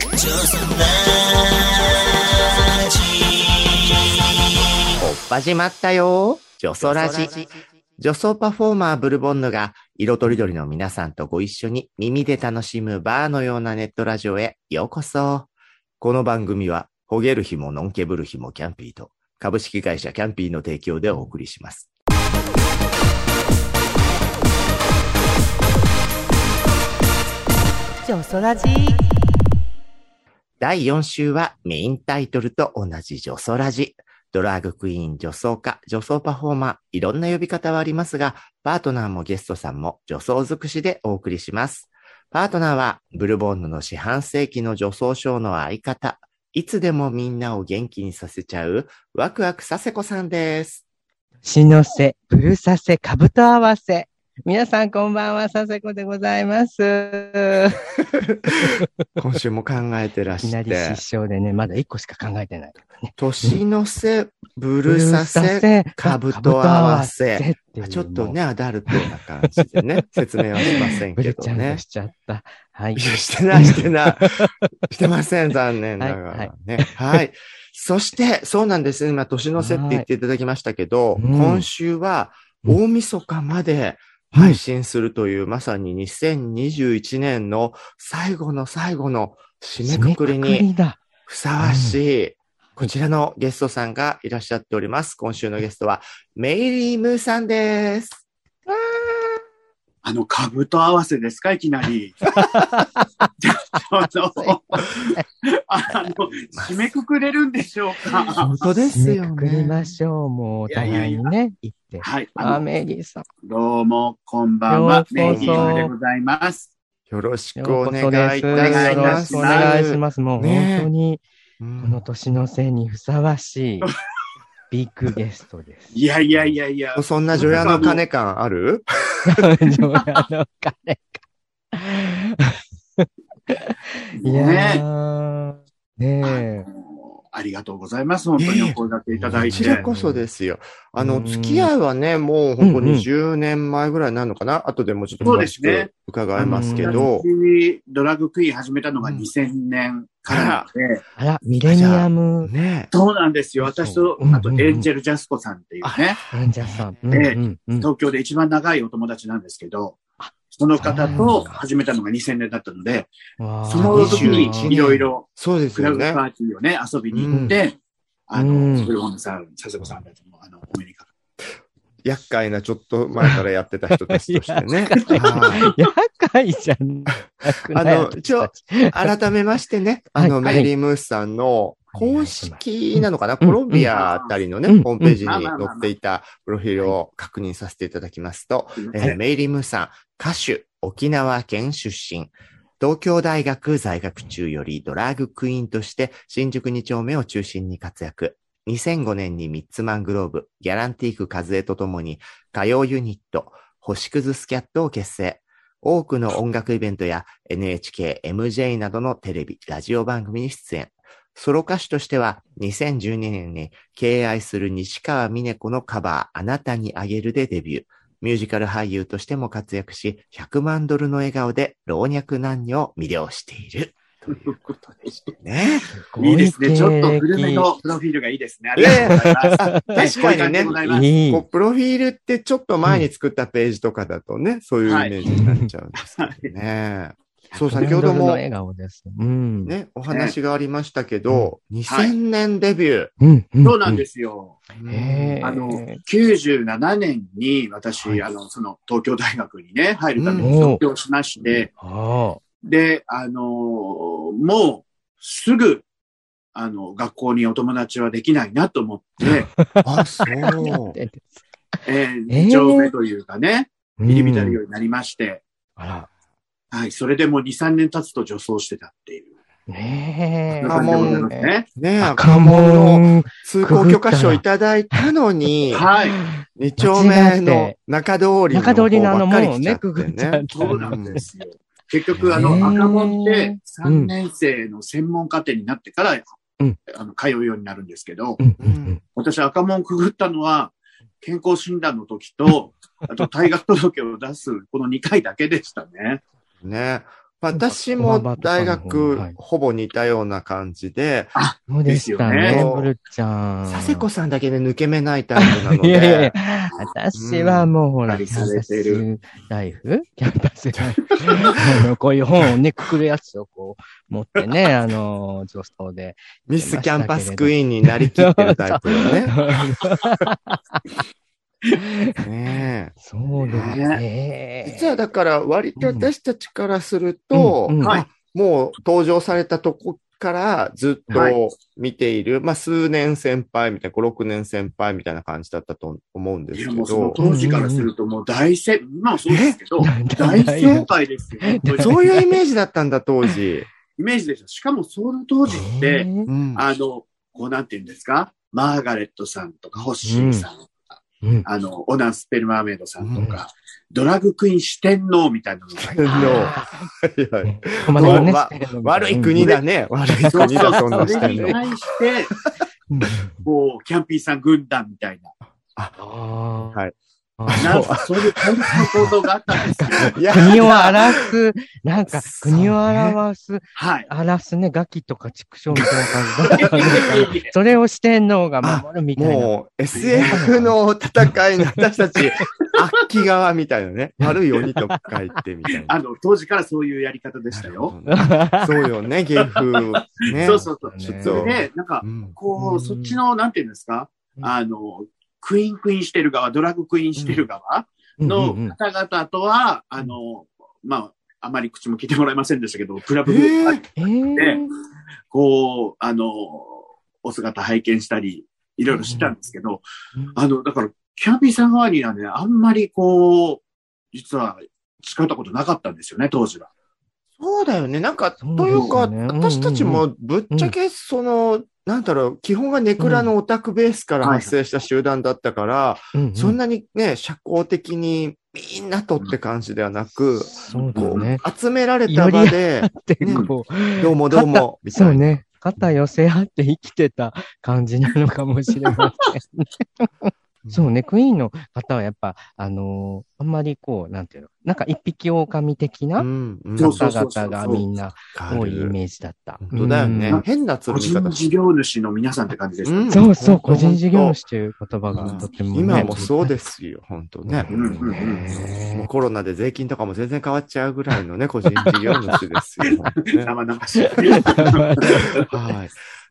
元気おっ始まったよ女装ラジ。女装パフォーマーブルボンヌが色とりどりの皆さんとご一緒に耳で楽しむバーのようなネットラジオへようこそ。この番組は、ほげる日もノンケブル日もキャンピーと株式会社キャンピーの提供でお送りします。女装ラジ第4週はメインタイトルと同じ女装ラジ。ドラァグクイーン、女装家、女装パフォーマー、いろんな呼び方はありますが、パートナーもゲストさんも女装尽くしでお送りします。パートナーは、ブルボンヌの四半世紀の女装ショーの相方、いつでもみんなを元気にさせちゃう、ワクワクさせこさんです。しのせ、ブルさせ、かぶと合わせ。皆さんこんばんは、させこでございます。今週も考えてらいきなり失笑でね、まだ一個しか考えてないね。年の瀬、ブルさせ、かぶと合わせ。ちょっとね、アダルトな感じでね、説明はしませんブけどね。しちゃった。はいしてない、してない。してません、残念ながはいらね。はい。そして、そうなんですね。今、年の瀬って言っていただきましたけど、はいうん今週は、大晦日まで配信するという、まさに2021年の最後の最後の締めくくりに。ふさわしい、こちらのゲストさんがいらっしゃっております。今週のゲストは、メイリー・ムーさんです。あの、兜合わせですか？いきなり。ちょっと、あの、締めくくれるんでしょうか？本当ですよ締めくくりね。ましょう。もう、お互いいやいやいやにね、言って。はい。あメリーさん。どうも、こんばんはメイリーでございます。よろしくお願。いいたしよろます。しくお願いします。もうね本当に、うんこの年のせいにふさわしい、ビッグゲストです。いやいやいやいや。そ んな除夜の鐘感ある？女屋の彼か。いやねえ。ありがとうございます。本当にお声掛けいただいて。こちらこそですよ。あの、うん付き合いはね、もう本当うんうんに10年前ぐらいになるのかな？後でもうちょっと詳しくですね伺いますけど、私ドラッグクイーン始めたのがうん2000年から。なので、あら、ミレニアム。ね。そうなんですよ。私とう、んあとエンジェル・ジャスコさんっていうね、演者さん。うんええうん。うん東京で一番長いお友達なんですけど、その方と始めたのが2000年だったので、その時に21いろいろそうですクラブパ。ーティーをね、遊びに行って、あうん。の、ブルボンヌさん、佐世子さんたちも、あの、厄介なちょっと前からやってた人たちとしてね。は い厄介じゃなくない あの一応改めましてね、あの、はいメリー・ムースさんの公式なのかな、うんコロンビアあたりのね、うんホームページに載っていたプロフィールを確認させていただきますと、る。えーメイリー・ムーさん、歌手、沖縄県出身、東京大学在学中よりドラァグクイーンとして新宿2丁目を中心に活躍。2005年にミッツマングローブ、ギャランティーク和江とともに歌謡ユニット、星屑スキャットを結成。多くの音楽イベントや NHK、MJ などのテレビ、ラジオ番組に出演。ソロ歌手としては2012年に敬愛する西川峰子のカバー、あなたにあげるでデビュー。ミュージカル俳優としても活躍し、100万ドルの笑顔で老若男女を魅了している。ということでしてね。いいですね。ちょっと古め経のプロフィールがいいですね。ありがとうございます。あ確かにねこうプロフィールってちょっと前に作ったページとかだとね、そういうイメージになっちゃうんですけどね。そう、先ほどもの笑顔です。うん。ね、お話がありましたけど、2000年デビュー。うん。うん。そうなんですすよ。あの、97年に私、はいあの、その東京大学にね、入るためうんに卒業しまして、あで、あのーもうすぐ、あの、学校にお友達はできないなと思って、あ、そあ。う。ええー、ー二丁目というかね、入り浸るようになりまして、あら。はい、それでもう2、3年経つと女装してたっていう。ねえ。そんな感じでございますね。ね赤門。通行許可証いただいたのに、はい。二丁目の中通りの中通りのあの門をね、くぐっちゃって。そうなんですよ。結局、あの、赤門ってうん3年生の専門課程になってから、うんあの、通うようになるんですけど、うんうん私赤門くぐったのは、健康診断の時と、あと退学届を出す、この2回だけでしたね。ね。私も大は学い、ほぼ似たような感じで、そうでしたね、よね。ブルちゃん。佐世子さんだけで抜け目ないタイプなのいやいやいやで、私はもうほら、うんキャンパされてるスライフ？キャンパスライフこういう本をね、くくるやつをこう、持ってね、あの、女装で。ミスキャンパスクイーンになりきってるタイプよね。ねえ。そうですね。実はだから割と私たちからすると、うんうん。はい。あもう登場されたとこからずっはと見ている、まあ数年先輩みたいな、5、6年先輩みたいな感じだったと思うんですけいや、もうそのど、当時からするともう大先、今もそうですけど、え？大先輩ですよ。そういうイメージだったんだ、当時。イメージでした。しかもその当時って、うん。あの、こうなんて言うんですか？マーガレットさんとか、ホッシーさん、うん。あの、オナン・スペルマーメイドさんとか、ドラッグクイーン四天王みたいなのがいてのはいはい。駒田がねわしてるのみたいな悪い国だね。悪い国だ、そんなそ。れに対して、う んこう、キャンピーさん軍団みたいな、あ。ー。はい。あなんかそういう対立の構造があったんですよ。いや国を表す、なんか国を表す、はい。表すね、ガキとか畜生みたいな感じだったんですけど それを四天王が守るみたいな。もう SF の戦いの私たち、悪鬼側みたいなね。悪い鬼と書いてみたいな。あの、当時からそういうやり方でしたよ。そうよね、芸風。ね。そうそうそう。ねそれで、なんかう、ん。こう、うんそっちの、なんていうんですか？うんあの、クイーンクイーンしてる側、ドラッグクイーンしてる側のうんうんうん。方々とは、あの、まあ、あまり口も聞いてもらえませんでしたけど、クラブえー。えー。こう、あの、お姿拝見したり、いろいろしてたんですけど、あの、だから、キャンピーさん側にはね、あんまりこう、実は使ったことなかったんですよね、当時は。そうだよね。なんか、というか、ですよね私たちもぶっちゃけ、その、なんだろう、基本がネクラのオタクベースから発生した集団だったから、うんうんそんなにね、社交的にみんなとって感じではなく、そうだこね。う、集められた場で、でねどうもどうも、みたいうな。肩寄せ合って生きてた感じなのかもしれませんね。そうね、クイーンの方はやっぱ、あのーあんまりこう、なんていうの、なんか一匹狼的うな、方々がみんな多いイメージだった。本当だよねうん。変なつ個人事業主の皆さんって感じでしたね。うんそうそう、個人事業主という言葉がうんとてもね。今もそうですよ、本当ね。うんうんうんもうコロナで税金とかも全然変わっちゃうぐらいのね、個人事業主ですよ。ね 生々しい。はい。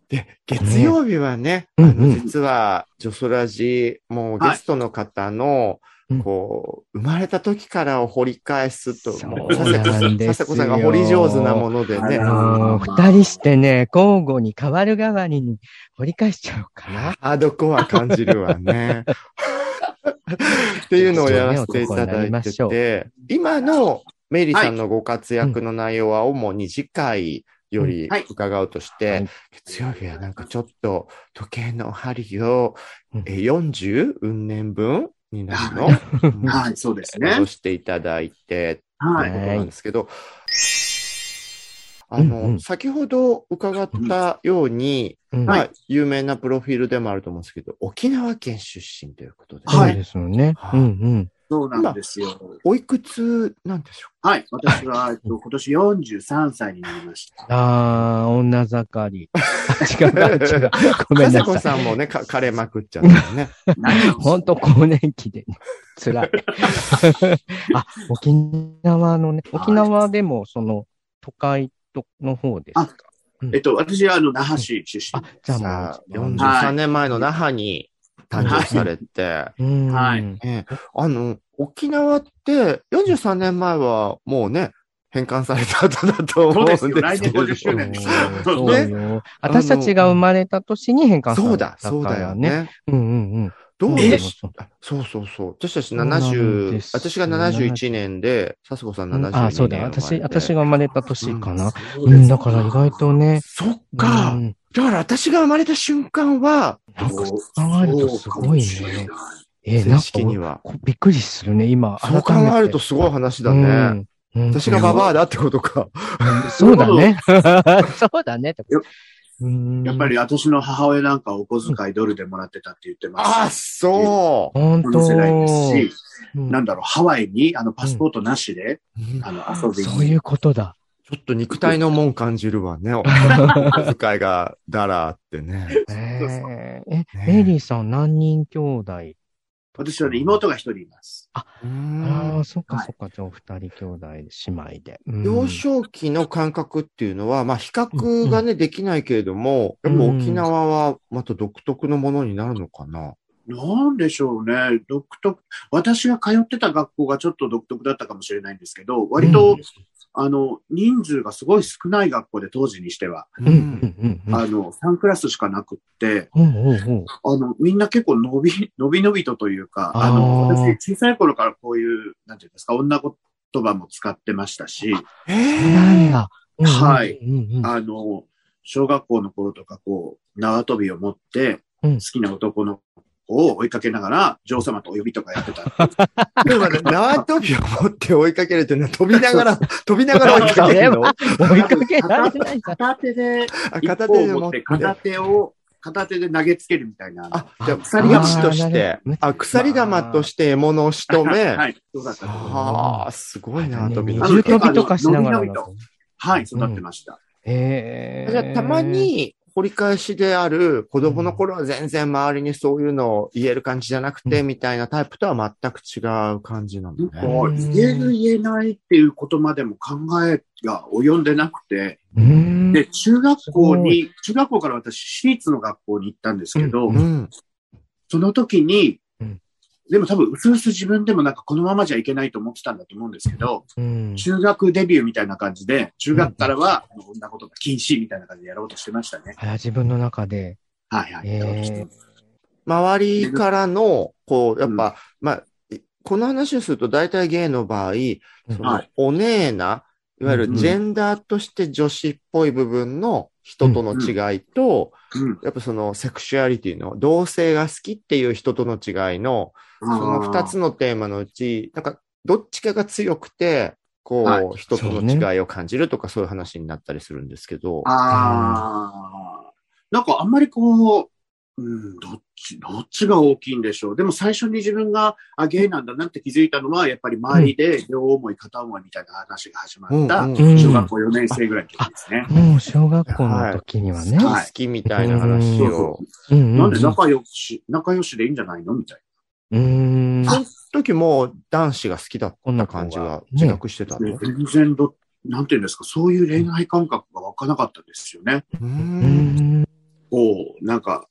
で、月曜日はね、うんあの、うん実は、ジョソラジ、もうゲストの方の、うん。こう、生まれた時からを掘り返すと、もう、なんですよ。佐世子さんが掘り上手なものでね。あ、のー二人してね、交互に変わる代わりに掘り返しちゃおうかな。ハードコア感じるわね。っていうのをやらせていただいてて、今のメイリーさんのご活躍の内容は主に次回よりはい。伺うとして、はい。月曜日はなんかちょっと時計の針をうん。え 40? 運年分になるの？うん。はい、そうですね。戻。していただいて、はい。ということなんですけど、あの、うん。うん先ほど伺ったように、うん。まあ、有名なプロフィールでもあると思うんですけど、沖縄県出身ということで、はい。そうですよね。はい。うんうん。そうなんですよ。おいくつなんでしょはい。私は、えっと今年43歳になりました。あー、女盛り。あ違う、あ違う。ごめんなさい。さんもね、か枯れまくっちゃったよね。ほんと更年期でね、辛い。あ、沖縄のね、沖縄でもその都会との方ですか？えっと、私は、あの、那覇市出身あ。、じゃあ、もう、43年前の那覇に誕生されて、うん。はいええあの、沖縄って43年前はもうね、返還された後だと思うんですけど。そうですよ来年50周年ですそうそうそうよ。私たちが生まれた年に変換さそうだ、れたからそうだよ。ね。うんうんうん。どうえですあそうそうそう。私たちそうなん70で、す私が71年で、佐世保さん72年。あ、そうだ。私、私が生まれた年かな。うん、だから意外とね。そっか。うんだから私が生まれた瞬間は、なんか考えるとすごいね。えー、なん式には。こびっくりするね、今。そう考えるとすごい話だね。うん。私がババアだってことか。うんそうだね。そうだね。うんやっぱり私の母親なんかお小遣いドルでもらってたって言ってます。あ、そ本当この世代ですし、うんなんだろう、ハワイにあのパスポートなしで、あの遊びに。そういうことだ。ちょっと肉体のもん感じるわね。お 小遣いがだらあってね。えー、え、メリーさん何人兄弟私はね、妹が一人います。あうんあ、そっかはいそっか。じゃあお二人兄弟、姉妹で。うん幼少期の感覚っていうのは、まあ比較がね、できないけれども、やっぱ沖縄はまた独特のものになるのかな。なんでしょうね。独特。私が通ってた学校がちょっと独特だったかもしれないんですけど、割と、あの、人数がすごい少ない学校で当時にしては、うん、うん、うん。うん。あの、3クラスしかなくって、うん、うん、うん。あの、みんな結構伸び、伸び伸びとというか、あの、私、小さい頃からこういう、なんていうんですか、女言葉も使ってましたし、えそうなんだ。うん。はい。うん、うん。あの、小学校の頃とか、こう、縄跳びを持って、うん。好きな男の子を追いかけながら、女王様とお呼びとかやってた。でもね、縄跳びを持って追いかけるっていうのは飛びながら、飛びながら追いかけるの追いかけられない。片手で、片手で持っ方を持ってて、片手を、片手で投げつけるみたいな。あ、じゃあ鎖玉釜として、あ、鎖玉として獲物を仕留め、はい、そうだったと思いますはあ、すごいな、ね飛びあの二重跳びとかしながらはい、育ってました。へえ。じゃあたま、に掘り返しである子供の頃は全然周りにそういうのを言える感じじゃなくて、うみたいなタイプとは全く違う感じなんかね。言える言えないっていうことまでも考えが及んでなくて、うん。で、中学校に、中学校から私、私立の学校に行ったんですけど、ううん。その時にうん、でも多分、うすうす自分でもなんかこのままじゃいけないと思ってたんだと思うんですけど、うん。中学デビューみたいな感じで、中学からは、こんなことが禁止みたいな感じでやろうとしてましたね。あら、自分の中で。はいはい。やろうとしてます周りからの、こう、やっぱ、うんまあ、この話をすると大体ゲイの場合、そのはいお姉な、いわゆうんるジェンダーとして女子っぽい部分の人との違いと、うん。やっぱそのセクシュアリティの同性が好きっていう人との違いの、その二つのテーマのうち、なんかどっちかが強くて、こう、はい。人との違いを感じるとかそういう話になったりするんですけど、ああ、なんかあんまりこう、うん、どっち、どっちが大きいんでしょう？でも最初に自分が、あ、ゲイなんだなって気づいたのは、やっぱり周りで両思い、片思いみたいな話が始まった、小学校4年生ぐらいの時ですね。もう小学校の時にはね。はい好きみたいな話をなんで仲良し、仲良しでいいんじゃないの？みたいうん。その時も男子が好きだった感じが自覚してたな。の、で全然ど、なんていうんですか、そういう恋愛感覚が湧かなかったですよね。うーうんん。こう、なんか、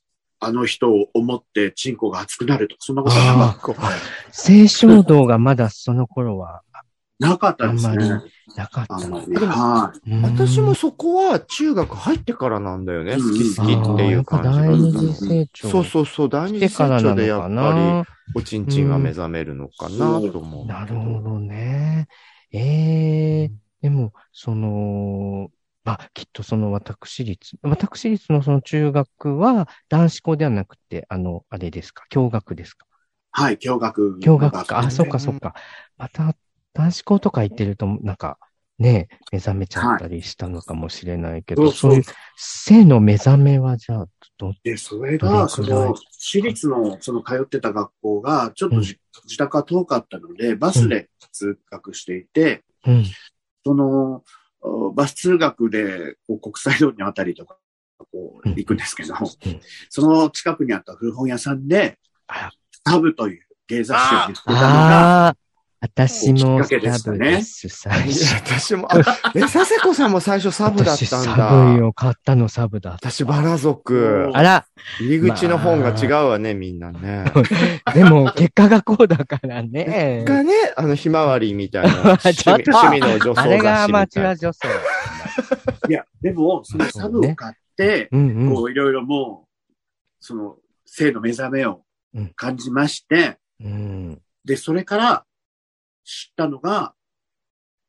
あの人を思ってチンコが熱くなるとか、そんなことはなかっこ性衝動がまだその頃はた。なかったですね。あんまなかった。あんまり。はい。う私もそこは中学入ってからなんだよね。うん好き好きっていう感じ第二次。成長。そうそうそう、第二次成長でやっぱな。り、おちんちんが目覚めるのかなと思う。なるほどね。ええでも、その、まあ、きっとその私立、私立のその中学は男子校ではなくて、あの、あれですか、共学ですか？はい、共学。共学か。あ、ねそっかそっか。また、男子校とか行ってると、なんか、ね、目覚めちゃったりしたのかもしれないけど、はいそういう性の目覚めはじゃあ、ど、で、それどが、その、私立の、その通ってた学校が、ちょっとじ、自宅が遠かったので、バスで通学していて、うん。その、おバス通学で、こう国際通りのあたりとか、こう、うん。行くんですけど、ん。その近くにあった古本屋さんであ、サブという芸雑誌を見つけたのが、私もきっかけでしたねサブです、最い初。や私も、あ、え、佐世子さんも最初サブだっ私たんサブだ。を買ったのサブだった。私バラ族。あら、入り口の本が違うわね、みんなね。でも結果がこうだからね。がね、あの、ひまわりみたいな趣 ちょっ味と趣味の女装あれがアマ。チュア女装。いや、でも、そのサブを買って、うんうん。こう、いろいろもう、その、性の目覚めを感じまして、うん。で、それから知ったのが、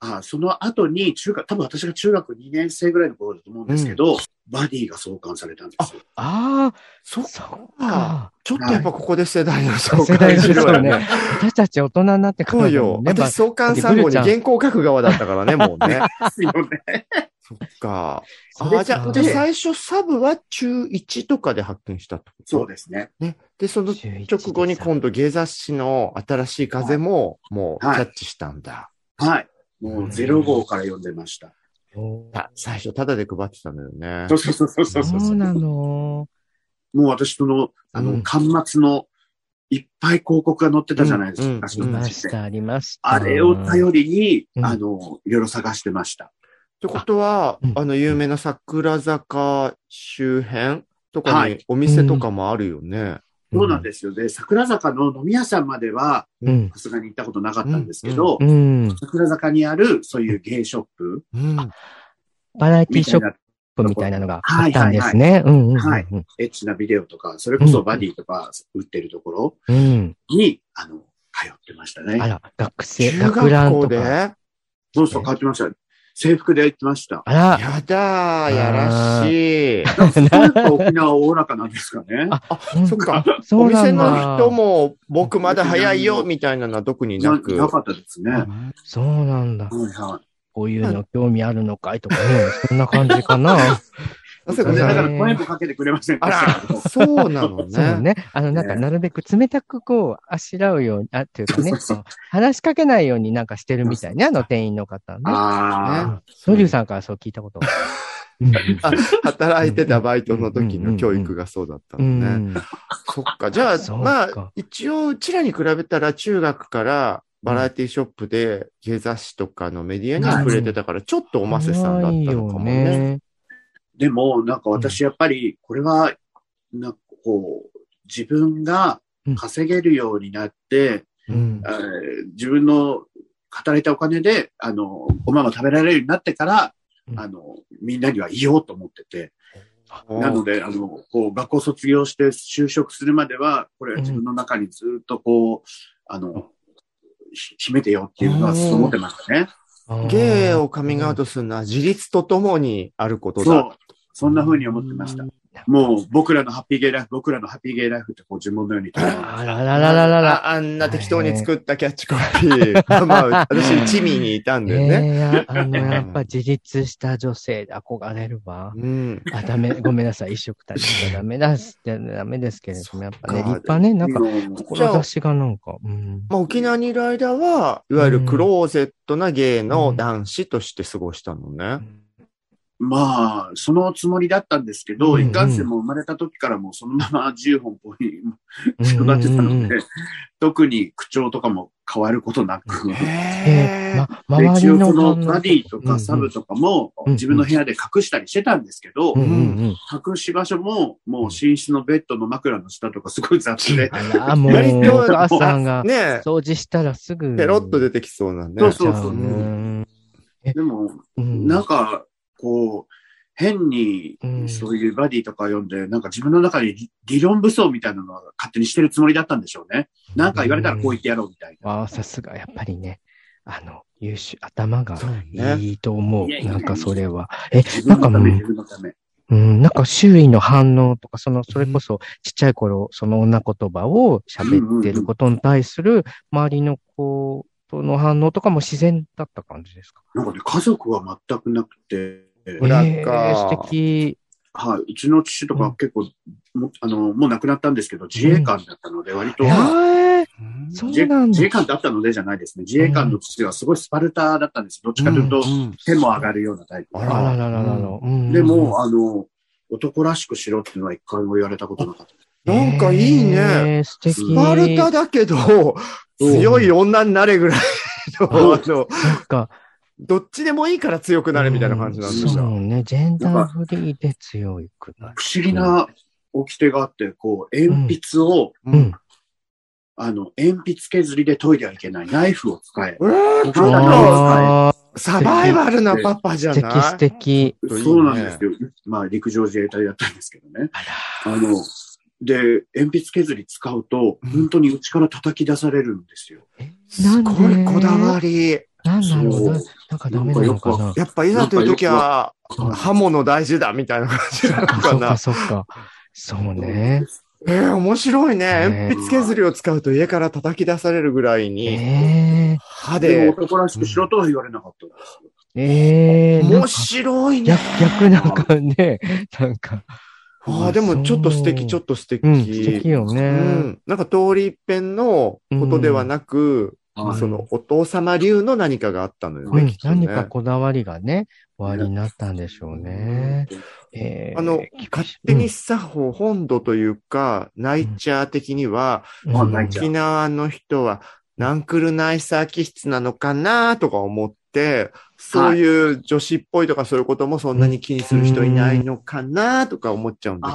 あその後に中学、多分私が中学2年生ぐらいの頃だと思うんですけど、バディが創刊されたんですよ。ああ、そっか。か。ちょっとやっぱここで世代の相世代関するわね。私たち大人になってからそうよ。ね。私、創刊3号に原稿書く側だったからね、もうね。ですよね。そっか。あ、じゃあ、最初サブは中1とかで発見したってこと？そうですね。ね。で、その直後に今度芸雑誌の新しい風ももうキャッチしたんだ。はい。もう0号から読んでました。あ最初タダで配ってたのよね。そうそうそうそうそうそう。そうなの。もう私その、あの、うん端末のいっぱい広告が載ってたじゃないですか、うん昔いの雑誌って。ました、ありました。あれを頼りに、うんあの、いろいろ探してました。ってことは、うんあの、有名な桜坂周辺とかはいにお店とかもあるよね。そうなんですよ。で、桜坂の飲み屋さんまでは、うん。さすがに行ったことなかったんですけど、うん。桜坂にある、そういうゲイショップうん。バラエティショップみたいなのがあったんですね。うんうんうん。はいエッチなビデオとか、それこそバディとか売ってるところうん。に、あの、通ってましたね。あら、学生、中学ラン学校でとか。やそうそう、通ってました。制服で行ってました。あら、だー、やらしい。そうやっぱ沖縄おおらかなんですかね。あそっか。おそうなん店のだ。人も、僕まだ早いよ、みたいなのは特にななく。なかったですね。はそうなんだ。いはこういうの興味あるのかいとかね。そんな感じかな。そうかだからね声もかけてくれませんであし そうなのね。そうね。あの、なんか、ね。なるべく冷たくこう、あしらうように、あ、っていうかね、そうそうこう話しかけないようになんかしてるみたいね、あの店員の方ね。あソリュウさんからそう聞いたこと。あ働いてたバイトの時の教育がそうだったうのね。ん。そっか。じゃあ、そうか。まあ、一応、うちらに比べたら中学からバラエティショップで芸雑誌とかのメディアに触れてたから、ちょっとおませさんだったのかもね。でも、なんか私やっぱり、これは、なんかこう、自分が稼げるようになって、うん。え。ー自分の働いたお金で、あの、ごまま食べられるようになってから、うん。あの、みんなには言おうと思ってて、うんなので、あの、こう、学校卒業して就職するまでは、これは自分の中にずっとこう、あの、ひ秘めてよっていうのはそう思ってましたね。ゲイをカミングアウトするのは自立とともにあることだ。そう。そんな風に思ってました。もう、僕らのハッピーゲイライフ、僕らのハッピーゲイライフってこう、呪文のようにあらららららら。ああんな適当に作ったキャッチコピー。まあ、私、一味にいたんだよね。あの、やっぱ自立した女性で憧れるわ。うん。あ、ダメ、ごめんなさい。一色たちゃダメだし、ダメですけれども、やっぱね、立派ね、なんか、うん志がなんか、うん。まあ、沖縄にいる間は、いわゆるクローゼットなゲイの男子として過ごしたのね。まあ、そのつもりだったんですけど、うんいかんせんもう生まれた時からもうそのまま自由奔放に育ってたので、特に口調とかも変わることなく、えへま、で周りの一応そのバディとかサブとかもうん自分の部屋で隠したりしてたんですけどうん、うんうん。隠し場所ももう寝室のベッドの枕の下とかすごい雑で、あら、もう、お母さんがね。掃除したらすぐ。ペロッと出てきそうなね。そうそうそうう。ん。でも、うん。なんか、こう、変にうん、そういうバディとか読んで、なんか自分の中に理理論武装みたいなのは勝手にしてるつもりだったんでしょうね。なんか言われたらこう言ってやろうみたいな。ああ、さすが、やっぱりね、あの、優秀、頭が。いいと思う。いやいやいやなんかそれは。え、自なんかも。うん、なんか周囲の反応とか、その、それこそちっちゃい頃、その女言葉を喋ってることに対する周りの子との反応とかも自然だった感じですか？なんかね、家族は全くなくて、裏かえー素敵。はい、うちの父とか結構、もあの、もう亡くなったんですけど、自衛官だったので、割と、えー、うんそう自衛なんだ自衛。官だったのでじゃないですね。自衛官の父はすごいスパルタだったんです。どっちかというと、ん手も上がるようなタイプで。ああららららら。うんでも、、あの、男らしくしろっていうのは一回も言われたことなかった。なんかいいね。えー素敵。スパルタだけど、強い女になれぐらいの、あの、そっか。どっちでもいいから強くなれみたいな感じなんですそよ。うね。ジェンダーフリーで強くなる。不思議な掟があって、こう、鉛筆を、ううん。あの、鉛筆削りで研いではいけない。ナイフを使え。うわーなんかああ、サバイバルなパパじゃ素敵ない？素敵。いいねそうなんですよ。まあ、陸上自衛隊だったんですけどね。あら。あの、で、鉛筆削り使うと、うん本当に内から叩き出されるんですよ。すごいこだわり。なんだろうな。なんかダメなのかな。やっぱいざという時は、刃物大事だみたいな感じなのかなそっか。そっか。そうね。えー、面白いね。ね鉛筆削りを使うと家から叩き出されるぐらいに、え歯で男らしくしろとは言われなかったんですよ。えええなん面か白いね逆、。逆なんかね、なんか。ああ、でもちょっと素敵、ちょっと素敵。うん、素敵ようね。ん。なんか通り一遍のことではなく、はいそのお父様流の何かがあったのよね、うんね。何かこだわりがね、おありになったんでしょうね。えーあの、勝手にさ、本土というか、ナイチャー的には、沖縄の人は、ナンクルナイサー。気質なのかなとか思って、そういう女子っぽいとかそういうこともそんなに気にする人いないのかなとか思っちゃうんだ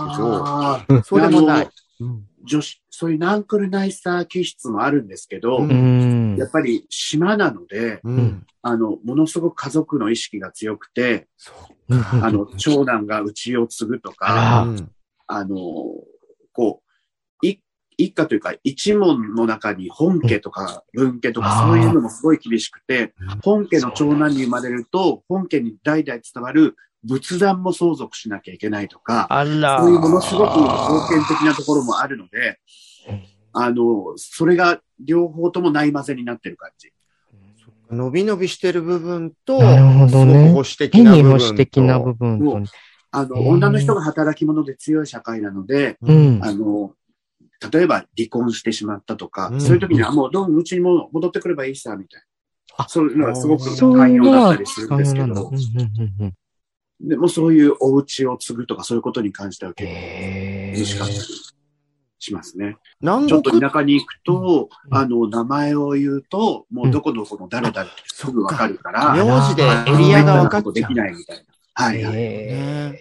けど、そうでもない女子、そういうナンクルナイサー気質もあるんですけど、うん。うん。やっぱり島なので、うん。あの、ものすごく家族の意識が強くて。あの、長男が家を継ぐとあか、あの、こう、い一家というか一門の中に本家とか分家とかそういうのもすごい厳しくてうん、本家の長男に生まれると、本家に代々伝わる仏壇も相続しなきゃいけないとか。そういうものすごく封建的なところもあるので、あの、それが両方ともないまぜになってる感じ。伸び伸びしてる部分と、なるほどねすごく保守的な部分と。保守的な部分。あの、女の人が働き者で強い社会なので、うん。あの、例えば離婚してしまったとか、うんそういう時にはもうどうもうちにも戻ってくればいいさ、みたいな。あそういうのがすごく寛容だったりするんですけどうん、うんうんでもそういうお家を継ぐとかそういうことに関してはうん結構へ厳しかったりーしますね。南ちょっと国田舎に行くと、うんあの、名前を言うと、もうどこどこの誰々ってすぐわかるから、名字であエリアが分かっちゃうでき。ないみたいな。はい、はい。へ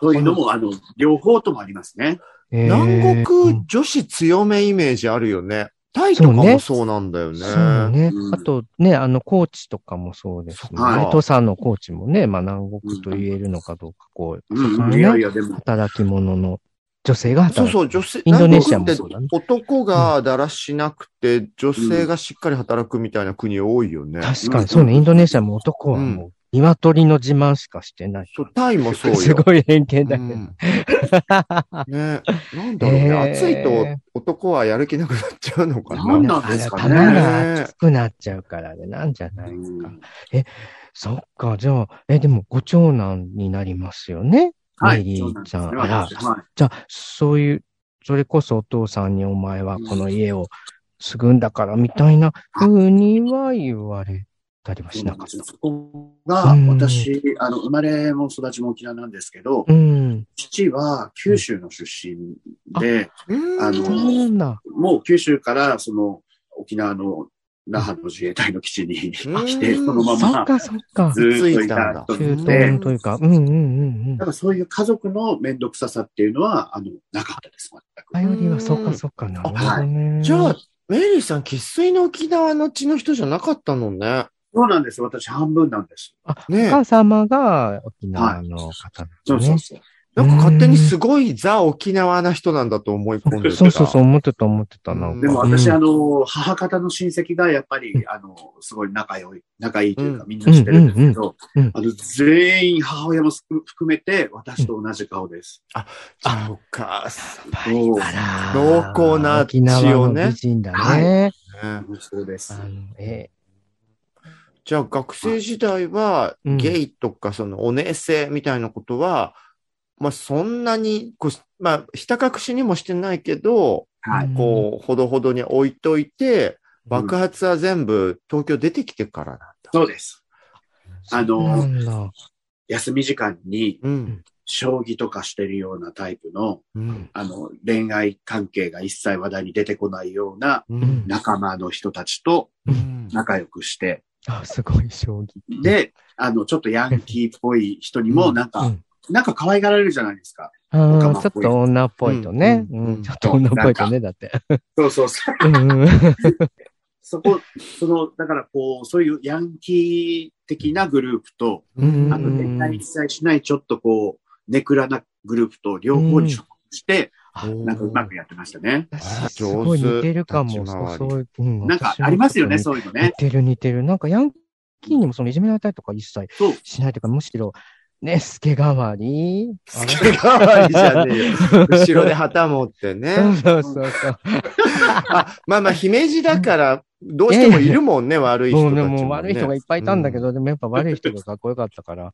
そういうのも、あの、両方ともありますね。ー南国うん女子強めイメージあるよね。タイとかもそうなんだよね。そうね。う。ん。あとね、あの、高知とかもそうですね。はい。土佐の高知もね、まあ南国と言えるのかどうか、こう、うん、そこのね、いやいや、でも、働き者の女性が働く。そうそう、女性、インドネシアも南そうだ。ね男がだらしなくて、女性がしっかり働くみたいな国多いよね。確かに、そうね、インドネシアも男はもう、鶏の自慢しかしてない。そう、タイもそうよ。すごい偏見だけど。うん ねなんだろうね。暑いと男はやる気なくなっちゃうのかな。なんなんですかね鼻が熱くなっちゃうからね、なんじゃないですか。うんそっか、じゃあ、え、でもご長男になりますよね。はい。メリーちゃんあら私はい。じゃあ、そういう、それこそお父さんにお前はこの家を継ぐんだからみたいな風には言われたりはしなかった。そこが、うん私、あの、生まれも育ちも沖縄なんですけど、うん。父は九州の出身で、うんあの。もう九州から、その、沖縄の那覇の自衛隊の基地に来て、うんそのままそっかそっか。ずーっといた人中で東、というか、うんうんうんうんだか。らそういう家族の面倒くささっていうのは、あの、なかったです、全く。頼りはそっかそっかなるほどね。じゃあ、メリーさん、生粋の沖縄の地の人じゃなかったのね。そうなんです。私半分なんです。あ、ねお母様が沖縄の方なんですね。そうそうそう。なんか勝手にすごいザ沖縄な人なんだと思い込んでた。そうそうそう、思ってた思ってたな。うんでも私、うんあの、母方の親戚がやっぱり、あの、すごい仲良い、仲いいというかうみんな知ってるんですけどあの、全員母親もす含めて私と同じ顔です。そうか。そうあら濃厚な沖縄の血をね美人だはね。そうですえじゃあ学生時代はうんゲイとかそのお姉性みたいなことは、まあそんなにこう、まあひた隠しにもしてないけど、はい。こう、ほどほどに置いといて、爆発は全部東京出てきてからなんだ。そうです。あの。休み時間にうん。将棋とかしてるようなタイプの、うん。あの、恋愛関係が一切話題に出てこないようなうん。仲間の人たちとうん仲良くして、あ、すごい将棋。で、あの、ちょっとヤンキーっぽい人にも、なんか、うんなんか可愛がられるじゃないですか。ちょっと女っぽいとね。ちょっと女っぽいとね、だって。そうそうそう。そこ、その、だからこう、そういうヤンキー的なグループと、うんあの、恋愛一切しないちょっとこう、ネクラなグループと両方に所属して、あなんかうまくやってましたね。すごい似てるかも。そうそういう、うんなんかありますよね、そういうのね。似てる似てる。なんかヤンキーにもそのいじめられたりとか一切。しないというか、むしろ、ね、スケ代わり好き代わりじゃねえよ。後ろで旗持ってね。そうそうそう。あ、まあまあ、姫路だから、どうしてもいるもんね、悪い人たちも、ね。もう悪い人がいっぱいいたんだけど、でもやっぱ悪い人がかっこよかったから、うん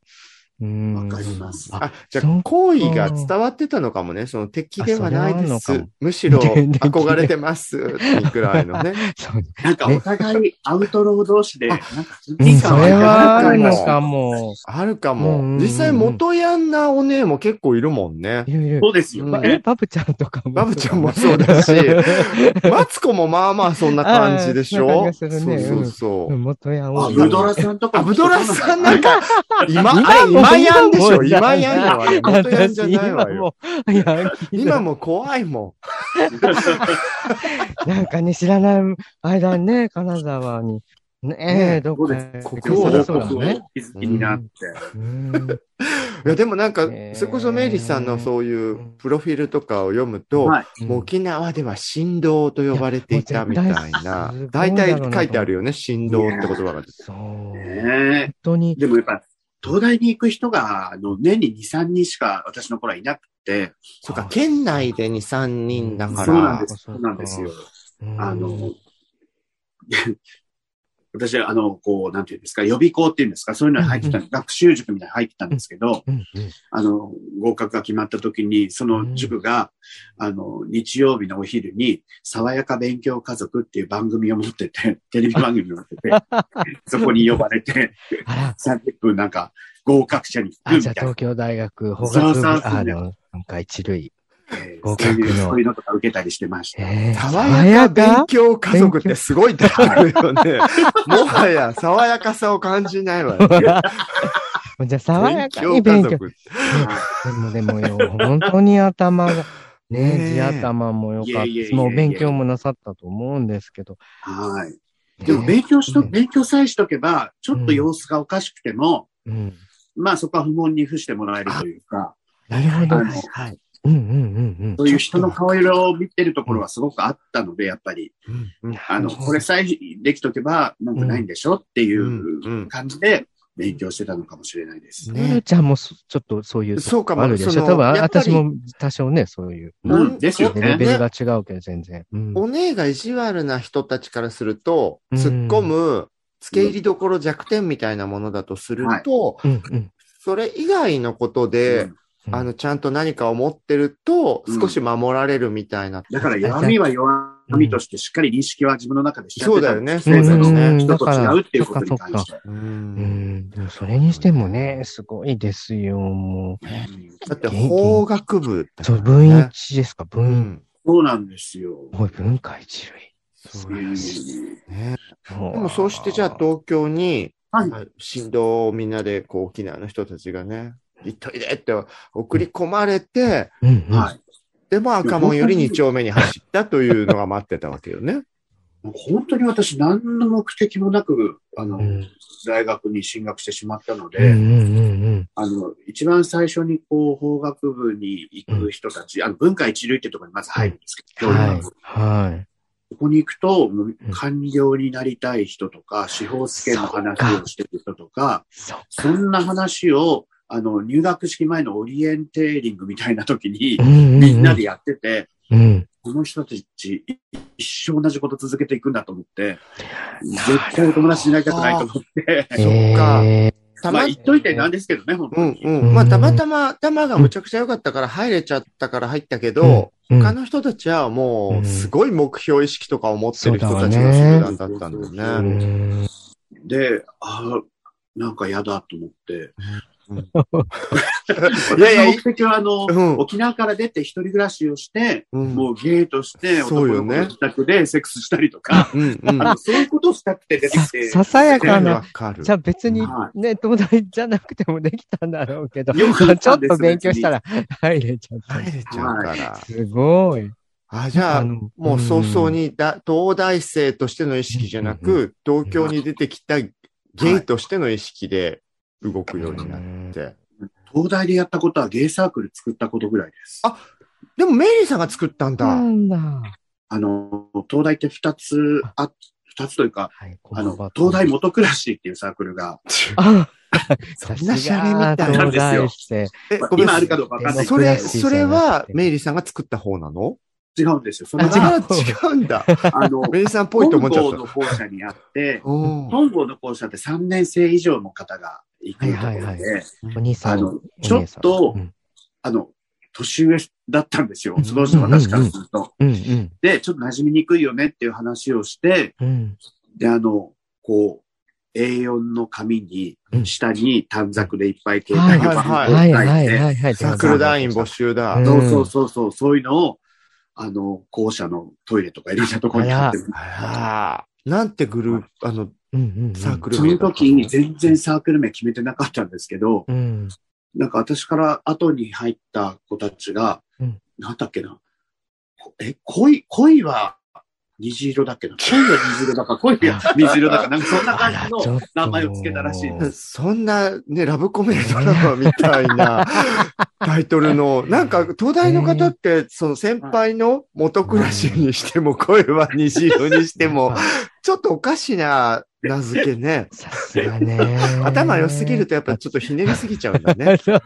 わかります。あ、じゃあ好意が伝わってたのかもね。その敵ではないです。むしろ憧れてます。くらいのね。なんかお互いアウトロー同士で、なんかうん、それはあるのかかも。あるかも。実際元ヤンなお姉も結構いるもんね。そうですよね。バブちゃんとかも。バブちゃんもそうだし。マツコもまあまあそんな感じでしょ？そうそうそう。う。ん。元ヤンア多い。ブドラさんとかアブドラさんなんか、今、今今ヤンでしょ今も今ヤンやわ。元ヤンじゃないわよ。私今も、怖いも なんかね、知らない間にね、金沢に。ねねえ、どこ？です。ここ今日そうだね。気づきになって。うんん。いや、でもなんかそれこそメイリーさんのそういうプロフィールとかを読むと、はい。もう沖縄では神道と呼ばれていたみたいな。大体書いてあるよね、神道って言葉が出て。そう。本ね当に。でもやっぱ、東大に行く人が、あの、年に2、3人しか私の頃はいなくて、そっか、県内で2、3人だから。そうなんです。そううなんですよ。うんあの、私は、あの、こう、なんていうんですか、予備校っていうんですか、そういうのに入ってた、学習塾みたいに入ってたんですけど、うんうん。あの、合格が決まった時に、その塾が、あの、日曜日のお昼に、爽やか勉強家族っていう番組を持ってて、テレビ番組を持ってて、そこに呼ばれて、あら、30分なんか、合格者に聞くあ、じゃあみたいな東。京大学法そうそう学部、そう。あの、なんか一類。えー合そういう、格のそういうのとか受けたりしてました。えー爽やか勉強家族ってすごいタイトルよね。もはや爽やかさを感じないわよね。じゃあ、爽やかに勉強。族。でも、でもよ、本当に頭が、ね地頭も良かった。もう勉強もなさったと思うんですけど。はい。でも勉強しと、ね勉強さえしとけば、ちょっと様子がおかしくても、うん。まあそこは不問に付してもらえるというか、なるほど。あのうんはい。うんうんうん。そういう人の顔色を見てるところはすごくあったので、やっぱり、うんあの、これさえできとけば文句ないんでしょっていう感じで勉強してたのかもしれないです。うん。ねるちゃんもそちょっとそういうそうかもあるでしょ。多分私も多少ね、そういう。うん。ですよね。レベルが違うけど、全然。うん。お姉が意地悪な人たちからすると、うん。突っ込む、付け入りどころ弱点みたいなものだとすると、それ以外のことで、うんあの、ちゃんと何かを持ってると、うん少し守られるみたいな。だから弱みは弱みとしてしっかり認識は自分の中でしちゃってたんですそうだよねそうだよね人と違うっていうことに関して。う。うんん。でもそれにしてもね、すごいですよ、もう。だって、法学部だそう、文一ですか、う文、ん。そうなんですよ。文化一そううんね。類。でもそうしてじゃあ東京に、はい。振動をみんなでこう沖縄の人たちがね、行っといでって送り込まれて、うんうん。はい。でも赤門より2丁目に走ったというのが待ってたわけよね。もう本当に私何の目的もなく、あの、うん大学に進学してしまったのうんで、うんうんあの、一番最初にこう、法学部に行く人たち、あの、文化一類ってところにまず入るんですけど、うん。はい。はい。そこに行くと、官僚になりたい人とか、司法試験の話をしてる人とか、そんな話を、あの、入学式前のオリエンテーリングみたいな時に、みんなでやってて、うん。この人たち一生同じこと続けていくんだと思って、絶対お友達になりたくないと思って、そっかえたままあ言っといてなんですけどね、本当うんに。うん。まあ、たまたま、玉がむちゃくちゃ良かったから入れちゃったから入ったけど、ー他の人たちはもうんう、すごい目標意識とかを持ってる人たちの集団だったんだようね。うんで、ああ、なんか嫌だと思って。いやいや目的は、あの、うん沖縄から出て一人暮らしをして、うんもうゲイとしてそうよね男の子の自宅でセックスしたりとか、うんうん。あのそういうことをしたくて出てさきて。ささやかわな。じゃ。あ別にはね、東大じゃなくてもできたんだろうけど、よかちょっと勉強したら入れちゃった。入れちゃうから。すごい。あ、じゃあ、のもう早々、にだ、東大生としての意識じゃなうんく、東京に出てきたゲイとしての意識で動くようになって。東大でやったことはゲイサークル作ったことぐらいです。あでもメイリーさんが作ったんなだ。んだ。あの、東大って二つあ、二つというか、はい、あの、東大元暮らしっていうサークルが、あ、そんなシャレみたいな東大生。え、まあごめん今あるかどうかわかんないそれ、それはメイリーさんが作った方なの？違うんですよ。そあ、れが、違う、違うんだ。あの、メイリーさんっぽいと思っちゃっ本郷の校舎にあって本郷の校舎って3年生以上の方が行くところで、はいはいお兄さん。あのお姉さんちょっとうんあの、年上だったんですよう。んその人私からすると。うんうん。で、ちょっと馴染みにくいよねっていう話をして、うん。で、あの、こう、A4 の紙にう、ん下に短冊でいっぱい携帯の番号をは書いいはいはいて、はいはい。サークル団員募集だ。うんそうそうそうそう、そういうのを、あの、校舎のトイレとか入れたところに貼ってる。ああ。なんてグループ、あの、うんうんうん。サークルその時に全然サークル名決めてなかったんですけど、うん。なんか私から後に入った子たちが、うんなんだっけな。こえ、恋、恋は虹色だっけな。恋は虹色だか、恋は水色だか、なんかそんな感じの名前を付けたらしいです。そんなね、ラブコメドラマみたいな タイトルの、なんか東大の方って、その先輩の元暮らしにしても、声は虹色にしても、ちょっとおかしな名付けね。さすがね。頭良すぎるとやっぱちょっとひねりすぎちゃうんだね。そう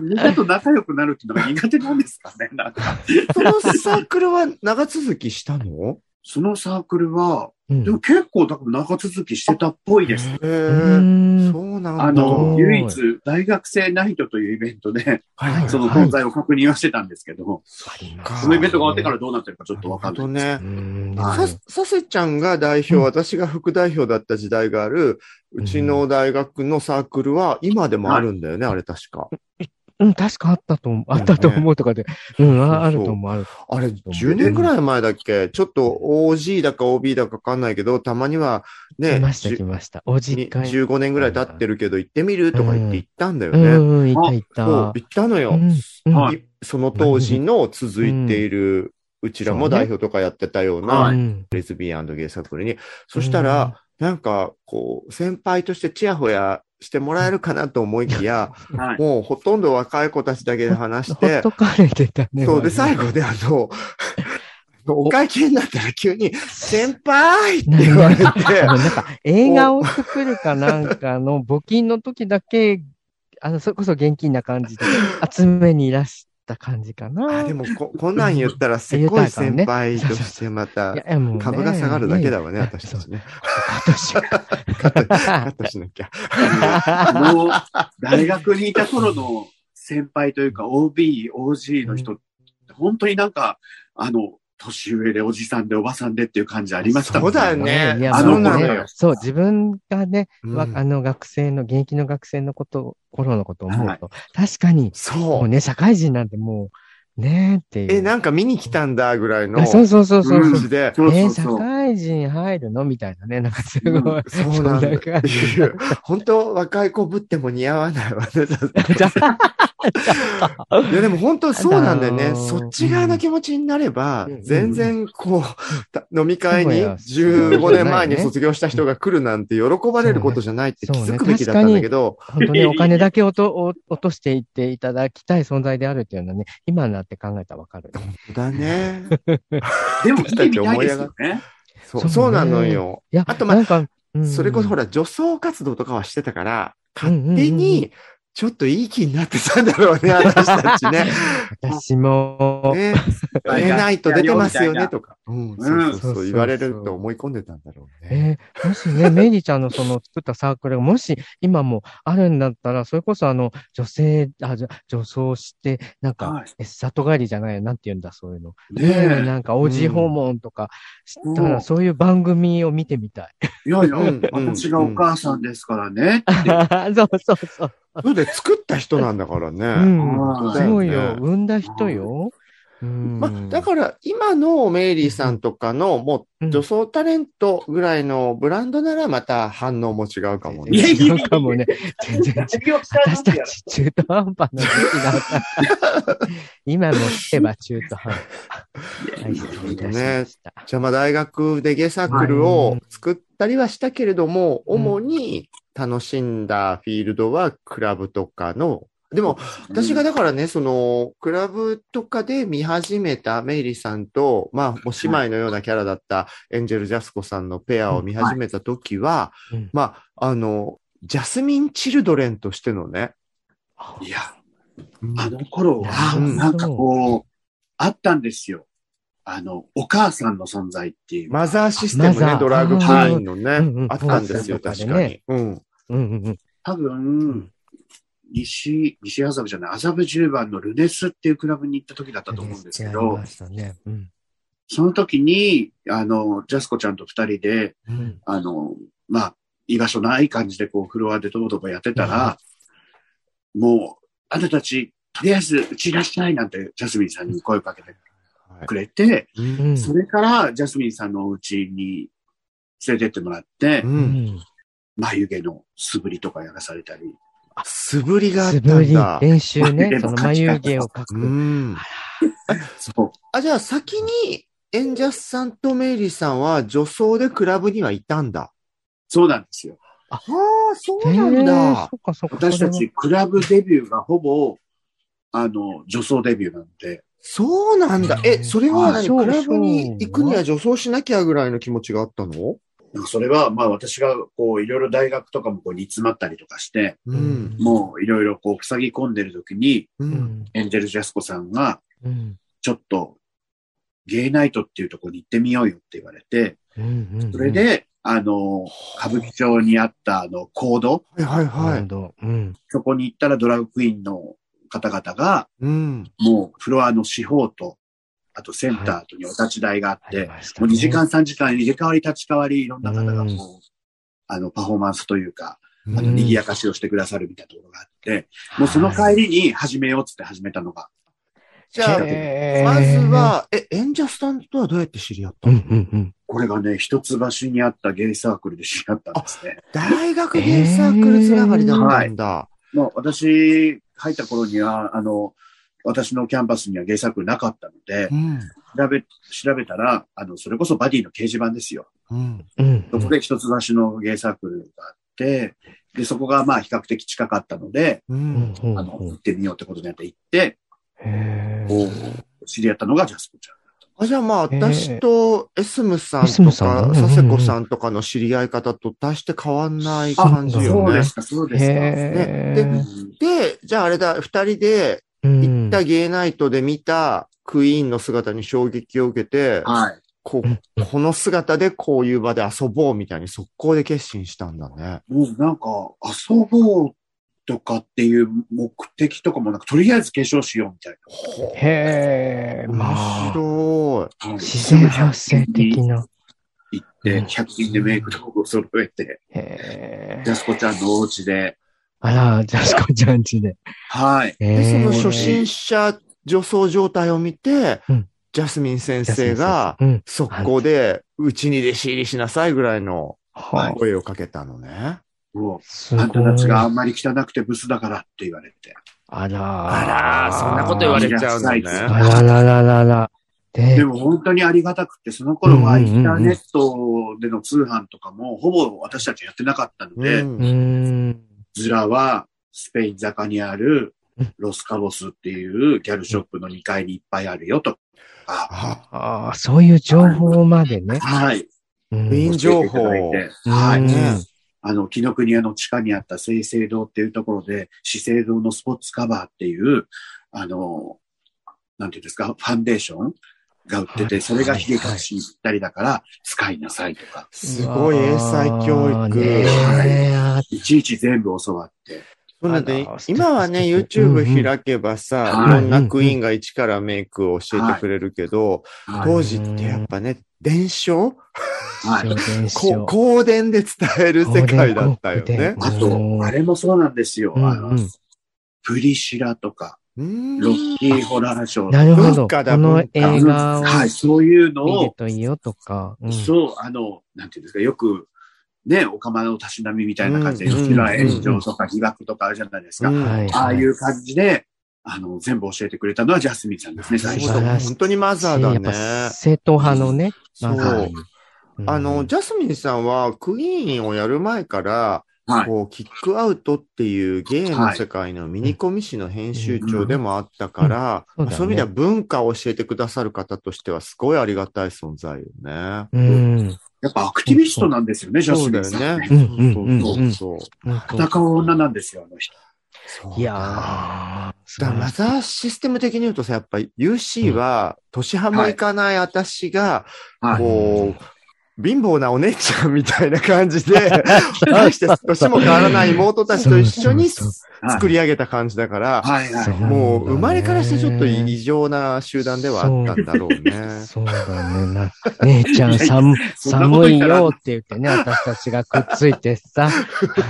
みんなと仲良くなるっていうのが苦手なんですかね、なんか。そのサークルは長続きしたの？そのサークルは、うん。でも結構多分長続きしてたっぽいです。へそうなんだ。あの、うん唯一、大学生ナイトというイベントで、はいはいその存在を確認はしてたんですけど、ありまかすそのイベントが終わってからどうなってるかちょっとわかんない。なるほどね。さ、させちゃんが代表、うん。私が副代表だった時代がある、うちの大学のサークルは今でもあるんだよね、あれ確か。うん、確かあったと思う。あったと思うとかで。うん、ああると思う、ある。あれ、10年ぐらい前だっけ？ちょっと OG だか OB だかわかんないけど、たまにはね、来ました、来ました。おじに会。15年ぐらい経ってるけど、行ってみるとか言って行ったんだよね。うん、うん、いたいた。そう、行ったのよ。うんうんはいいその当時の続いている、うちらも代表とかやってたような、レズビアンゲイサークルに。そしたら、なんか、こう、先輩としてチヤホヤしてもらえるかなと思いきや、はい。もうほとんど若い子たちだけで話してほっと、かれてたね。そうで、最後であの、お会計になったら急に、先輩って言われて、なんか、映画を作るかなんかの募金の時だけ、あの、それこそ現金な感じで、集めにいらした感じかな。あでもこ、こんなん言ったら、すごい先輩として また株が下がるだけだわね、私たちね。私は。カットしなきゃ。あの、大学にいた頃の先輩というか OB、OG の人本当になんか、あの、年上でおじさんでおばさんでっていう感じありましたもんそうだよねいやあの頃のよそう、自分がね、わうんあの学生の、現役の学生のこと、頃のことを思うと、は確かに、もそうう。ね、社会人なんてもう、ねーっていう。え、なんか見に来たんだぐらいのあそうそうそうそう。うん感じで。そうえー社そうそう。会人入るの？みたいなね、なんかすごい。そうなんだ。本当若い子ぶっても似合わないわね。いやでも本当そうなんだよね。あのーそっち側の気持ちになれば、うん全然こう、た飲み会にそうや15年前に卒業した人が来るなんて喜ばれることじゃないって気づくべきだったんだけど、本当ね、お金だけ落とお落としていっていただきたい存在であるっていうのはね、今になって考えたらわかる。だね。でも見てみたいですよね。そうそうねそうなのよ。あとまあなんか、うんそれこそほら、女装活動とかはしてたから、うんうんうんうん勝手に、ちょっといい気になってたんだろうね、私たちね。私も、ね、ないと出てますよね、とか。うん、そうそううんそう、言われると思い込んでたんだろうね。えーもしね、メイリーちゃんのその作ったサークルがもし今もあるんだったら、それこそあの、女性、あ、じゃ女装して、なんか、はいえ里帰りじゃない、なんて言うんだ、そういうの。ねねえ、え。なんか、OG 訪問とかしたら、うんそういう番組を見てみたい。いやいや、うん私がお母さんですからね。そうそうそう。それで作った人なんだからね。うん。本当だよねそうよ。産んだ人よ。うん。まあ、だから、今のメイリーさんとかの、もう、女装タレントぐらいのブランドならまた反応も違うかもね。いやいやかもね。全然違う。私たち中途半端な時期だった。今も聞けば中途半端。はい、失礼いたしました。じゃあまあ大学でゲイサークルを作ったりはしたけれども、うん主に楽しんだフィールドはクラブとかの、でも私がだからね、その、クラブとかで見始めたメイリーさんと、まあ、もう姉妹のようなキャラだったエンジェル・ジャスコさんのペアを見始めた時は、うんまあ、あの、ジャスミン・チルドレンとしてのね、いや、あの頃は、うんなんかこう、あったんですよ。あの、お母さんの存在っていう。マザーシステムね、ドラッグクイーンのね、あったんですよ、確かにね。うん。うんうんうん。多分、西、西麻布じゃない、麻布十番のルネスっていうクラブに行った時だったと思うんですけどね。うん。その時に、あの、ジャスコちゃんと二人で、うん。あの、まあ、居場所ない感じでこう、フロアでとぼとぼやってたら、もう、あんたたち、とりあえず、うちいらっしゃいなんて、ジャスミンさんに声をかけてくれて、う。うんん。それから、ジャスミンさんのお家に連れてってもらって、う。うんん。眉毛の素振りとかやらされたり、素振りがあっ素振りたんだ、。練習ね。で その眉毛を描うく。ん。そう、あ、じゃあ先に、エンジャスさんとメイリーさんは女装でクラブにはいたんだ。そうなんですよ。はあ、そうへなんえ、だそ。っかそっか。私たち、クラブデビューがほぼ、あの、女装デビューなんで、そうなんだ。え、それは何？クラブに行くには女装しなきゃぐらいの気持ちがあったの？なんかそれは、まあ私が、こう、いろいろ大学とかもこう煮詰まったりとかして、うん。もういろいろこう、塞ぎ込んでる時に、う。んん。エンジェル・ジャスコさんが、うん。ちょっと、ゲイナイトっていうところに行ってみようよって言われて、うんうん。それで、あの、歌舞伎町にあったあの、コード、はいはいなはい。うん。そこに行ったらドラッグクイーンの方々が、うん。もうフロアの四方と、あとセンターとにお立ち台があって、ありましたもうね2時間3時間入れ替わり立ち替わりいろんな方がうう、あの、パフォーマンスというか、あの、うん賑やかしをしてくださるみたいなところがあって、もうその帰りに始めようっつって始めたのが、じゃあ、へーまず、は、え、エンジャスさんとはどうやって知り合ったうんのうんうん。これがね、一橋にあったゲイサークルで知り合ったんですね。大学ゲイサークルつながりだったんだ。もう私、入った頃には、あの、私のキャンパスにはゲイサークルなかったのでう、ん。調べ、調べたら、あの、それこそバディの掲示板ですよ。うん。うん。そこで一橋のゲイサークルがあって、で、そこがまあ比較的近かったので、う。うんんうんあの、行ってみようってことになって行って、知り合ったのがジャスコちゃん。あ、じゃあまあ、私とエスムさんとか、サセコさんとかの知り合い方と大して変わんない感じよねそうで。すか、そうですか。へでうんで、じゃああれだ、二人でー行ったゲイナイトで見たクイーンの姿に衝撃を受けて、はい。ここの姿でこういう場で遊ぼうみたいに速攻で決心したんだね。もうなんか、遊ぼうとかっていう目的とかもなく、とりあえず化粧しようみたいへー、ま面あ、白い。な。はい自然発生的な。行って、100均でメイクとかを揃えて、ジャスコちゃんのお家で、あら、ジャスコちゃんちで。はい。で、その初心者女装状態を見て、うんジャスミン先生がうん。速攻で、うちに弟子入りしなさいぐらいのは声をかけたのね。う、あんたたちがあ。んまり汚くてブスだからって言われて。あらあら、そんなこと言われちゃうんだあね。あららららら。でで、も本当にありがたくて、その頃はうんうんうんうんインターネットでの通販とかも、ほぼ私たちやってなかったので、うんうーん。ズラはスペイン坂にあるうんロスカボスっていうギャルショップの2階にいっぱいあるよと。ああああ、そういう情報までね。はい。うんウィーン情報はい。うんねあの、木の国屋の地下にあった清々堂っていうところで、資生堂のスポーツカバーっていう、あの、なんていうんですか、ファンデーションが売ってて、はい。それが冷え隠しにぴったりだから、使いなさいとか、すごい英才教育。うわーねえ。い。ちいち全部教わって。そうなんで今はね、YouTube 開けばさ、はい。いろんなクイーンが一からメイクを教えてくれるけど、はい。当時ってやっぱね、伝承？はい。こ香典で伝える世界だったよね。あと、あれもそうなんですよ。あのプリシラとか、うんロッキーホラーショー。なるほど。この映画をはい、そういうのを、といいよとか。うん。そう、あの、なんていうんですか、よく、ね、お釜のたしなみみたいな感じで、うん。吉村炎上とか疑惑とかあるじゃないですか。うん。はい。ああいう感じで、あの、全部教えてくれたのはジャスミンさんですね、最初本当にマザーだやっぱね。正統派のね、そうマザーにうん。あの、ジャスミンさんはクイーンをやる前から、はい。こう、キックアウトっていうゲームの世界のミニコミ誌の編集長でもあったから、うんうんそういう意味では文化を教えてくださる方としてはすごいありがたい存在よね。うん。やっぱアクティビストなんですよね、ジャスそうだよミンさん、ね。うん。うんそうそうそう。戦う女なんですよ、あの人。そういやー、素だからマ晴らしいザー。システム的に言うとさ、やっぱり UC は、年派もいかない私が、はい。こう、貧乏なお姉ちゃんみたいな感じで、大して年も変わらない妹たちと一緒に作り上げた感じだから、はいはい。そうもう生まれからしてちょっと異常な集団ではあったんだろうね。そうだね。な姉ちゃん寒 寒いよって言ってね、私たちがくっついてさ。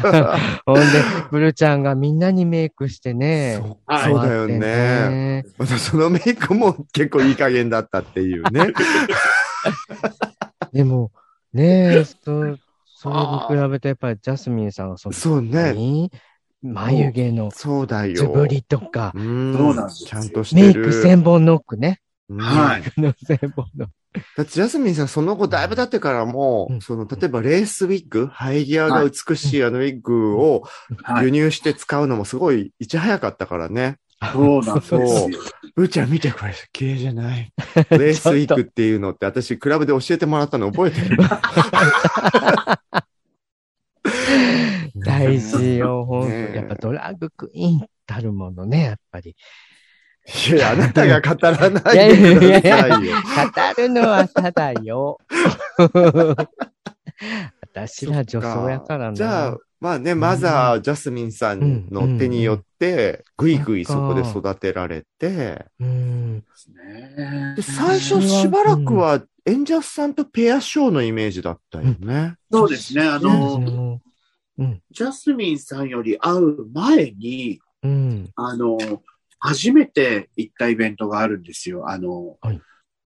ほんで、ブルちゃんがみんなにメイクしてね。はいそうだよね。ね。またそのメイクも結構いい加減だったっていうね。でも、ねえ、そ、それに比べてやっぱりジャスミンさんはその、そうね。何？眉毛のそうだよ。つぶりとか、うんそうなんですよちゃんとしてる。メイク千本ノックね。うんはいメイクの千本ノック。だってジャスミンさんその後だいぶ経ってからも、うんその、例えばレースウィッグ、生え際が美しいあのウィッグをはい。輸入して使うのもすごいいち早かったからね。そうなんですよ。うーちゃん見てこれ、綺麗じゃない。レースウィッグっていうのって私クラブで教えてもらったの覚えてる 大事よ、ほんと。やっぱドラッグクイーンたるものね、やっぱり。いや、あなたが語らないいやいでくやいやださいよ。語るのはただよ。私ら女装やからな。じゃあ、まあね、マザー、ジャスミンさんの手によって、ぐいぐいそこで育てられて、うん。ねで最初しばらくはエンジャスさんとペアショーのイメージだったよね。そうですね。あの、の、ジャスミンさんより会う前に、うん。あの、初めて行ったイベントがあるんですよ。あの、はい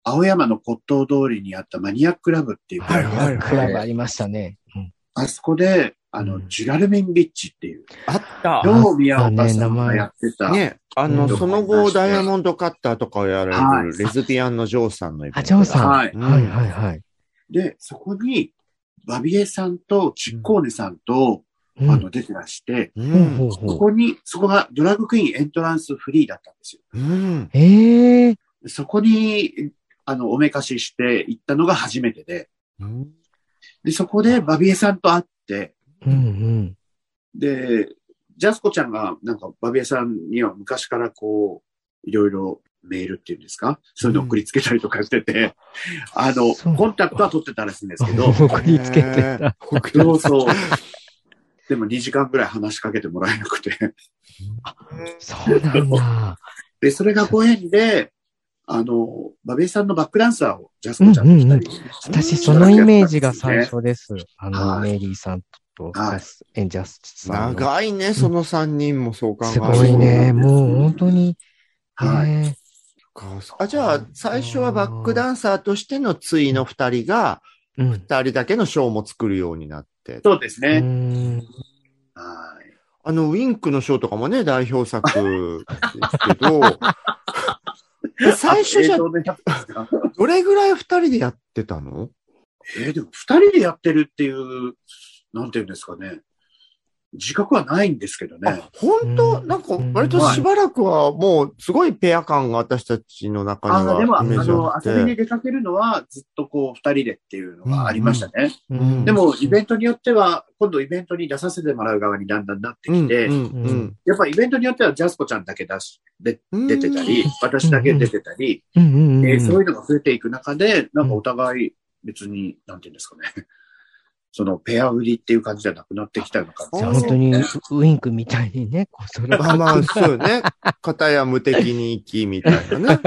青山の骨董通りにあったマニアックラブっていう、はいはいはいクラブありましたね。うんあそこで、あの、うんジュラルメンビッチっていう、あった。超宮岡さんがやってた、ね、あの、うんその後、ダイヤモンドカッターとかをやらはいれるレズビアンのジョーさんのイベントだ。あジョーさんはい。うんはいはいはい。で、そこに、バビエさんとチッコーネさんと、うんあの、出てらして。そこに、そこがドラッグクイーンエントランスフリーだったんですよ。うん。ええそこに、あの、おめかしして行ったのが初めてで、で、そこでバビエさんと会って、うんうん。で、ジャスコちゃんが、なんか、バビエさんには昔からこう、いろいろメールっていうんですか？そういうの送りつけたりとかしてて、あの、そうコンタクトは取ってたらしいんですけど、送りつけてた。そうそう。でも2時間ぐらい話しかけてもらえなくて。そうなんだ。で、それがご縁で、あの、バビエさんのバックダンサーをジャスコちゃんとしたり、私、そのイメージが最初です。あの、はいメリーさんと、はいエンジャスさんの。長いね、その3人もそう考えるすとごいね。もう本当に。はいねあ、じゃあ、最初はバックダンサーとしての対の二人が、うん。二人だけのショーも作るようになって。うそうですね。んはい。あの、ウィンクのショーとかもね、代表作ですけど、最初じゃどれぐらい二人でやってたの？えーでも二人でやってるっていう、なんていうんですかね。自覚はないんですけどね。あ。本当？うん。なんか、割としばらくはもう、すごいペア感が私たちの中にあでも、はあの、遊びにて。出かけるのはずっとこう二人でっていうのがありましたね。うん。でも、イベントによっては、今度イベントに出させてもらう側にだんだんなってきて、うん。うん。やっぱイベントによってはジャスコちゃんだけ出し、でうん。出てたり、私だけ出てたり、うん。うん。うん。えーそういうのが増えていく中で、なんかお互い別に、なんていうんですかね。そのペア売りっていう感じじゃなくなってきたのか本当にウィンクみたいにね、こう、それまあまあ、そうよね。片や無敵に生き、みたいなね。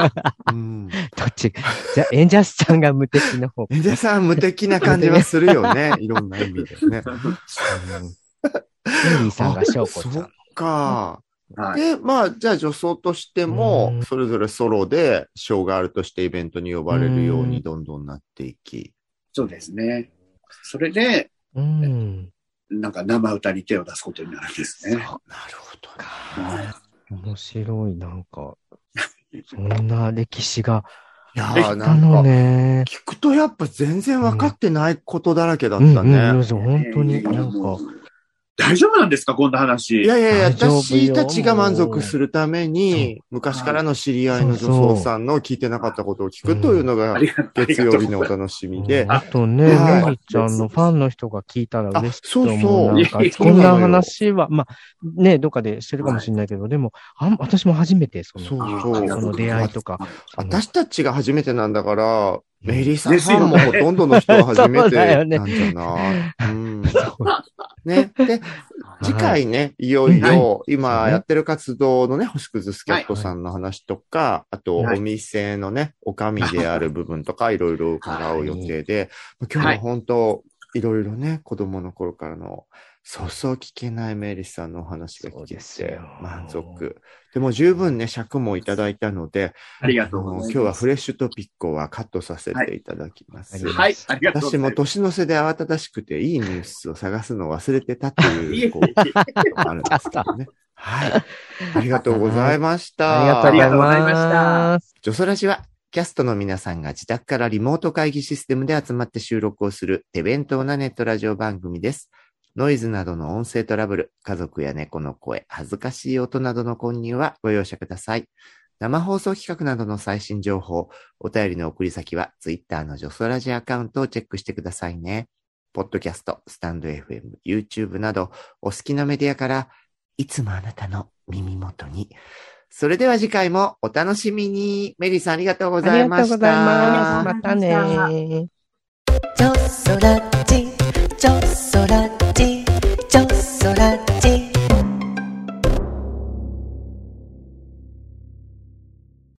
うん。どっち？じゃあ、エンジャスさんが無敵の方。エンジェさん無敵な感じはするよね。いろんな意味でね。メリーさんが翔子ちそっ。か。はい。で、まあ、じゃあ女装としてもう、んそれぞれソロで、ショーガールとしてイベントに呼ばれるようにどんどんなっていき。そうですね。それで、うん。なんか生歌に手を出すことになるんですね。なるほどね。面白い、なんか、そんな歴史がいやあーなんったのか、ね。聞くとやっぱ全然分かってないことだらけだっうん、たうん、うんね。本当にえーなんか、大丈夫なんですかこんな話。いやいやいや、私たちが満足するために、昔からの知り合いの女装さんの聞いてなかったことを聞くというのが。月曜日のお楽しみで。あとね、はいメリーちゃんのファンの人が聞いたら嬉しいと思う。あそうそうこんな話は、まあ、ね、どっかでしてるかもしれないけど、でも、あん私も初めて、その、そうあそうありがとうございますこの出会いとか。私たちが初めてなんだから、メリーさんもほとんどの人は初めてなんじゃない、うん。ね。で、次回ね、いよいよ、今やってる活動のね、星屑スキャットさんの話とか、あと、はい。お店のね、おかみである部分とか、いろいろ伺う予定で、今日は本当、いろいろね、子供の頃からの、そうそう聞けないメリーさんのお話が聞けて満足。でも十分ね、尺もいただいたので、ありがとうございます。今日はフレッシュトピックはカットさせていただきます。はいはい、ありがとうご私もざいます。年の瀬で慌ただしくていいニュースを探すのを忘れてたっていう、こう、あるんですけどね。はい。ありがとうございました。ありがとうございまましす。ジョソラジは、キャストの皆さんが自宅からリモート会議システムで集まって収録をする手弁当なネットラジオ番組です。ノイズなどの音声トラブル、家族や猫の声、恥ずかしい音などの混入はご容赦ください。生放送企画などの最新情報、お便りの送り先は Twitter のジョソラジアカウントをチェックしてくださいね。ポッドキャスト、スタンド FM、YouTube などお好きなメディアからいつもあなたの耳元に。それでは次回もお楽しみに。メリーさんありがとうごあざいました。りがとうございます。またね。ちょそら cut.